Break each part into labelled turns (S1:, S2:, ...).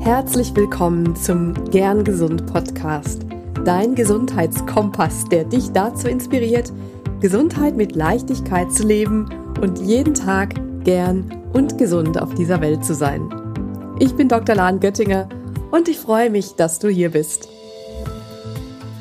S1: Herzlich willkommen zum Gern Gesund Podcast, dein Gesundheitskompass, der dich dazu inspiriert, Gesundheit mit Leichtigkeit zu leben und jeden Tag gern und gesund auf dieser Welt zu sein. Ich bin Dr. Lahn Göttinger und ich freue mich, dass du hier bist.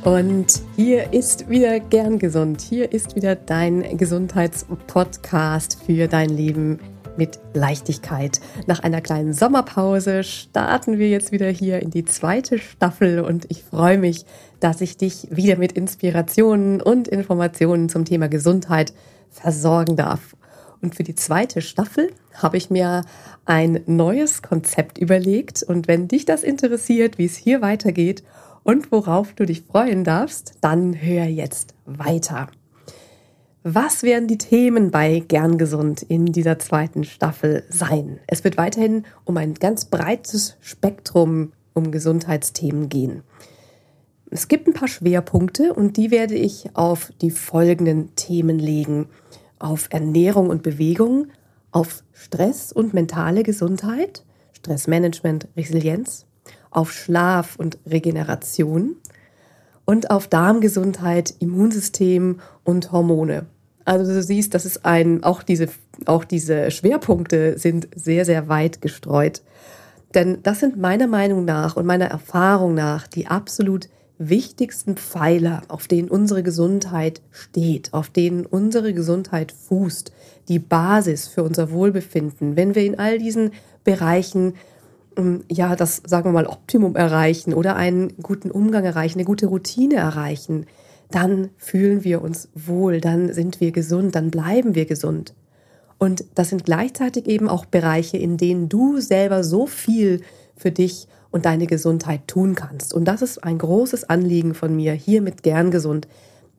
S1: Und hier ist wieder gern gesund. Hier ist wieder dein Gesundheitspodcast für dein Leben mit Leichtigkeit. Nach einer kleinen Sommerpause starten wir jetzt wieder hier in die zweite Staffel und ich freue mich, dass ich dich wieder mit Inspirationen und Informationen zum Thema Gesundheit versorgen darf. Und für die zweite Staffel habe ich mir ein neues Konzept überlegt und wenn dich das interessiert, wie es hier weitergeht und worauf du dich freuen darfst, dann hör jetzt weiter. Was werden die Themen bei Gern Gesund in dieser zweiten Staffel sein? Es wird weiterhin um ein ganz breites Spektrum um Gesundheitsthemen gehen. Es gibt ein paar Schwerpunkte und die werde ich auf die folgenden Themen legen. Auf Ernährung und Bewegung, auf Stress und mentale Gesundheit, Stressmanagement, Resilienz, auf Schlaf und Regeneration, und auf Darmgesundheit, Immunsystem und Hormone. Also du siehst, das ist ein, auch diese, auch diese Schwerpunkte sind sehr, sehr weit gestreut. Denn das sind meiner Meinung nach und meiner Erfahrung nach die absolut wichtigsten Pfeiler, auf denen unsere Gesundheit steht, auf denen unsere Gesundheit fußt, die Basis für unser Wohlbefinden. Wenn wir in all diesen Bereichen ja, das, sagen wir mal, Optimum erreichen oder einen guten Umgang erreichen, eine gute Routine erreichen, dann fühlen wir uns wohl, dann sind wir gesund, dann bleiben wir gesund. Und das sind gleichzeitig eben auch Bereiche, in denen du selber so viel für dich und deine Gesundheit tun kannst. Und das ist ein großes Anliegen von mir hier mit Gern Gesund,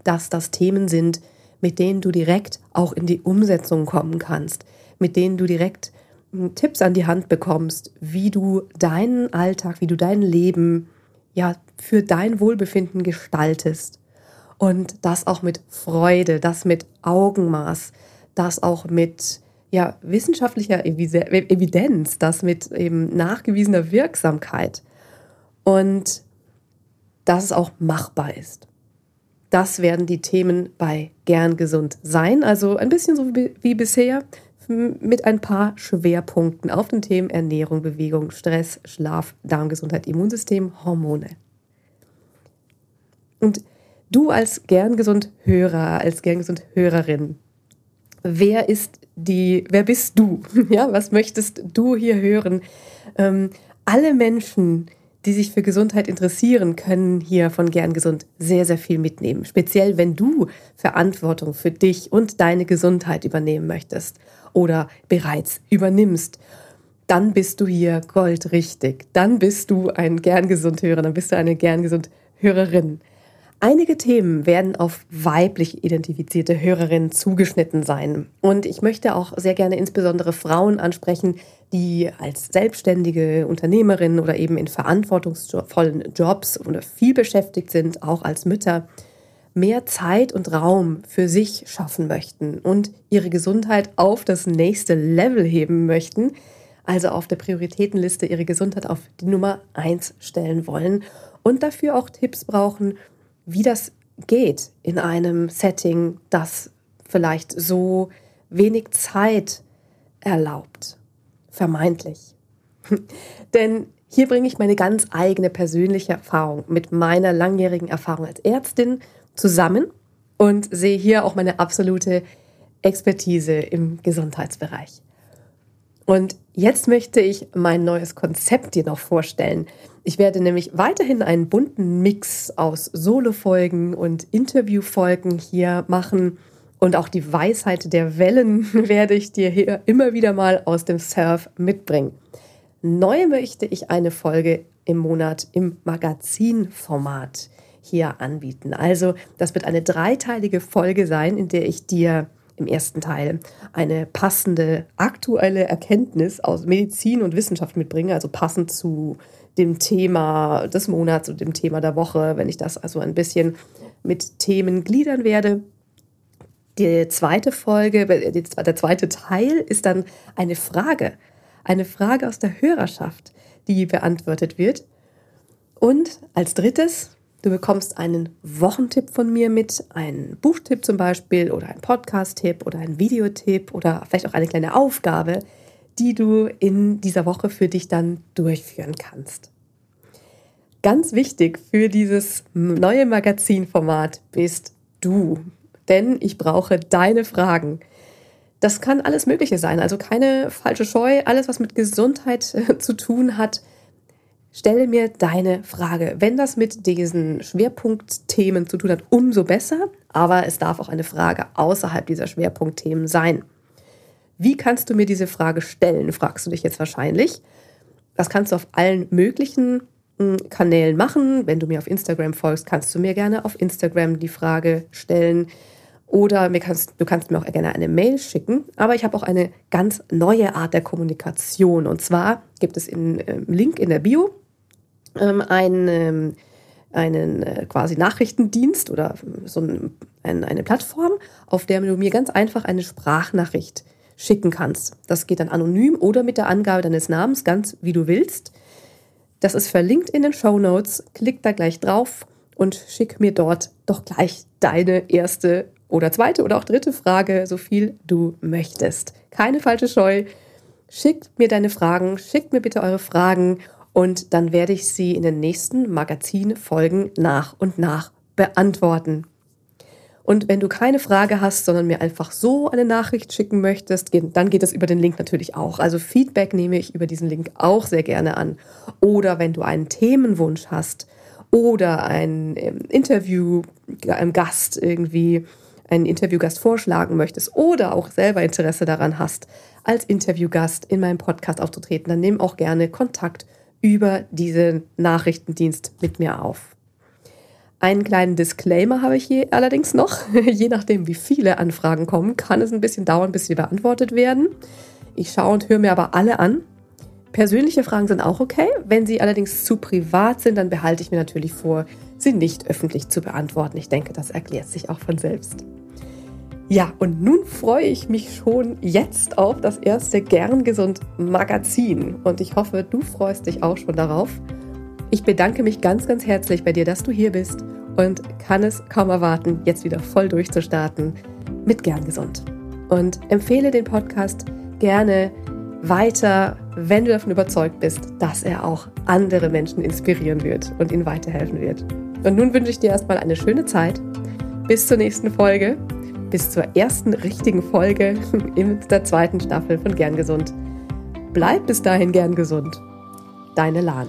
S1: dass das Themen sind, mit denen du direkt auch in die Umsetzung kommen kannst, mit denen du direkt Tipps an die Hand bekommst, wie du deinen Alltag, wie du dein Leben ja für dein Wohlbefinden gestaltest und das auch mit Freude, das mit Augenmaß, das auch mit ja wissenschaftlicher Evidenz, das mit eben nachgewiesener Wirksamkeit und dass es auch machbar ist. Das werden die Themen bei Gern gesund sein. Also ein bisschen so wie bisher mit ein paar Schwerpunkten auf den Themen Ernährung, Bewegung, Stress, Schlaf, Darmgesundheit, Immunsystem, Hormone. Und du als gern gesund Hörer, als gern gesund Hörerin, wer ist die, wer bist du? Ja, was möchtest du hier hören? Ähm, alle Menschen, die sich für Gesundheit interessieren, können hier von Gern Gesund sehr, sehr viel mitnehmen. Speziell, wenn du Verantwortung für dich und deine Gesundheit übernehmen möchtest oder bereits übernimmst, dann bist du hier goldrichtig. Dann bist du ein gern gesund Hörer, dann bist du eine gern gesund Hörerin. Einige Themen werden auf weiblich identifizierte Hörerinnen zugeschnitten sein. Und ich möchte auch sehr gerne insbesondere Frauen ansprechen, die als selbstständige Unternehmerin oder eben in verantwortungsvollen Jobs oder viel beschäftigt sind, auch als Mütter, mehr Zeit und Raum für sich schaffen möchten und ihre Gesundheit auf das nächste Level heben möchten, also auf der Prioritätenliste ihre Gesundheit auf die Nummer eins stellen wollen und dafür auch Tipps brauchen, wie das geht in einem Setting, das vielleicht so wenig Zeit erlaubt. Vermeintlich. Denn hier bringe ich meine ganz eigene persönliche Erfahrung mit meiner langjährigen Erfahrung als Ärztin zusammen und sehe hier auch meine absolute Expertise im Gesundheitsbereich. Und jetzt möchte ich mein neues Konzept dir noch vorstellen. Ich werde nämlich weiterhin einen bunten Mix aus Solo-Folgen und Interview-Folgen hier machen. Und auch die Weisheit der Wellen werde ich dir hier immer wieder mal aus dem Surf mitbringen. Neu möchte ich eine Folge im Monat im Magazinformat hier anbieten. Also das wird eine dreiteilige Folge sein, in der ich dir im ersten Teil eine passende aktuelle Erkenntnis aus Medizin und Wissenschaft mitbringe, also passend zu dem Thema des Monats und dem Thema der Woche, wenn ich das also ein bisschen mit Themen gliedern werde. Die zweite Folge, der zweite Teil ist dann eine Frage eine Frage aus der Hörerschaft, die beantwortet wird. Und als drittes, du bekommst einen Wochentipp von mir mit, einen Buchtipp zum Beispiel oder einen Podcast-Tipp oder einen Videotipp oder vielleicht auch eine kleine Aufgabe, die du in dieser Woche für dich dann durchführen kannst. Ganz wichtig für dieses neue Magazinformat bist du, denn ich brauche deine Fragen. Das kann alles Mögliche sein, also keine falsche Scheu, alles, was mit Gesundheit äh, zu tun hat. Stelle mir deine Frage. Wenn das mit diesen Schwerpunktthemen zu tun hat, umso besser, aber es darf auch eine Frage außerhalb dieser Schwerpunktthemen sein. Wie kannst du mir diese Frage stellen, fragst du dich jetzt wahrscheinlich. Das kannst du auf allen möglichen hm, Kanälen machen. Wenn du mir auf Instagram folgst, kannst du mir gerne auf Instagram die Frage stellen. Oder mir kannst, du kannst mir auch gerne eine Mail schicken. Aber ich habe auch eine ganz neue Art der Kommunikation. Und zwar gibt es im ähm, Link in der Bio ähm, einen, ähm, einen äh, quasi Nachrichtendienst oder so ein, ein, eine Plattform, auf der du mir ganz einfach eine Sprachnachricht schicken kannst. Das geht dann anonym oder mit der Angabe deines Namens, ganz wie du willst. Das ist verlinkt in den Show Notes. Klick da gleich drauf und schick mir dort doch gleich deine erste oder zweite oder auch dritte Frage, so viel du möchtest. Keine falsche Scheu. Schickt mir deine Fragen, schickt mir bitte eure Fragen und dann werde ich sie in den nächsten Magazinfolgen nach und nach beantworten. Und wenn du keine Frage hast, sondern mir einfach so eine Nachricht schicken möchtest, dann geht es über den Link natürlich auch. Also Feedback nehme ich über diesen Link auch sehr gerne an. Oder wenn du einen Themenwunsch hast oder ein ähm, Interview, ein Gast irgendwie, einen Interviewgast vorschlagen möchtest oder auch selber Interesse daran hast, als Interviewgast in meinem Podcast aufzutreten, dann nimm auch gerne Kontakt über diesen Nachrichtendienst mit mir auf. Einen kleinen Disclaimer habe ich hier allerdings noch. Je nachdem, wie viele Anfragen kommen, kann es ein bisschen dauern, bis sie beantwortet werden. Ich schaue und höre mir aber alle an. Persönliche Fragen sind auch okay. Wenn sie allerdings zu privat sind, dann behalte ich mir natürlich vor, sie nicht öffentlich zu beantworten. Ich denke, das erklärt sich auch von selbst. Ja, und nun freue ich mich schon jetzt auf das erste Gern Gesund Magazin und ich hoffe, du freust dich auch schon darauf. Ich bedanke mich ganz, ganz herzlich bei dir, dass du hier bist und kann es kaum erwarten, jetzt wieder voll durchzustarten mit Gern Gesund. Und empfehle den Podcast gerne weiter, wenn du davon überzeugt bist, dass er auch andere Menschen inspirieren wird und ihnen weiterhelfen wird. Und nun wünsche ich dir erstmal eine schöne Zeit. Bis zur nächsten Folge bis zur ersten richtigen Folge in der zweiten Staffel von Gern Gesund. Bleib bis dahin gern gesund. Deine Lahn.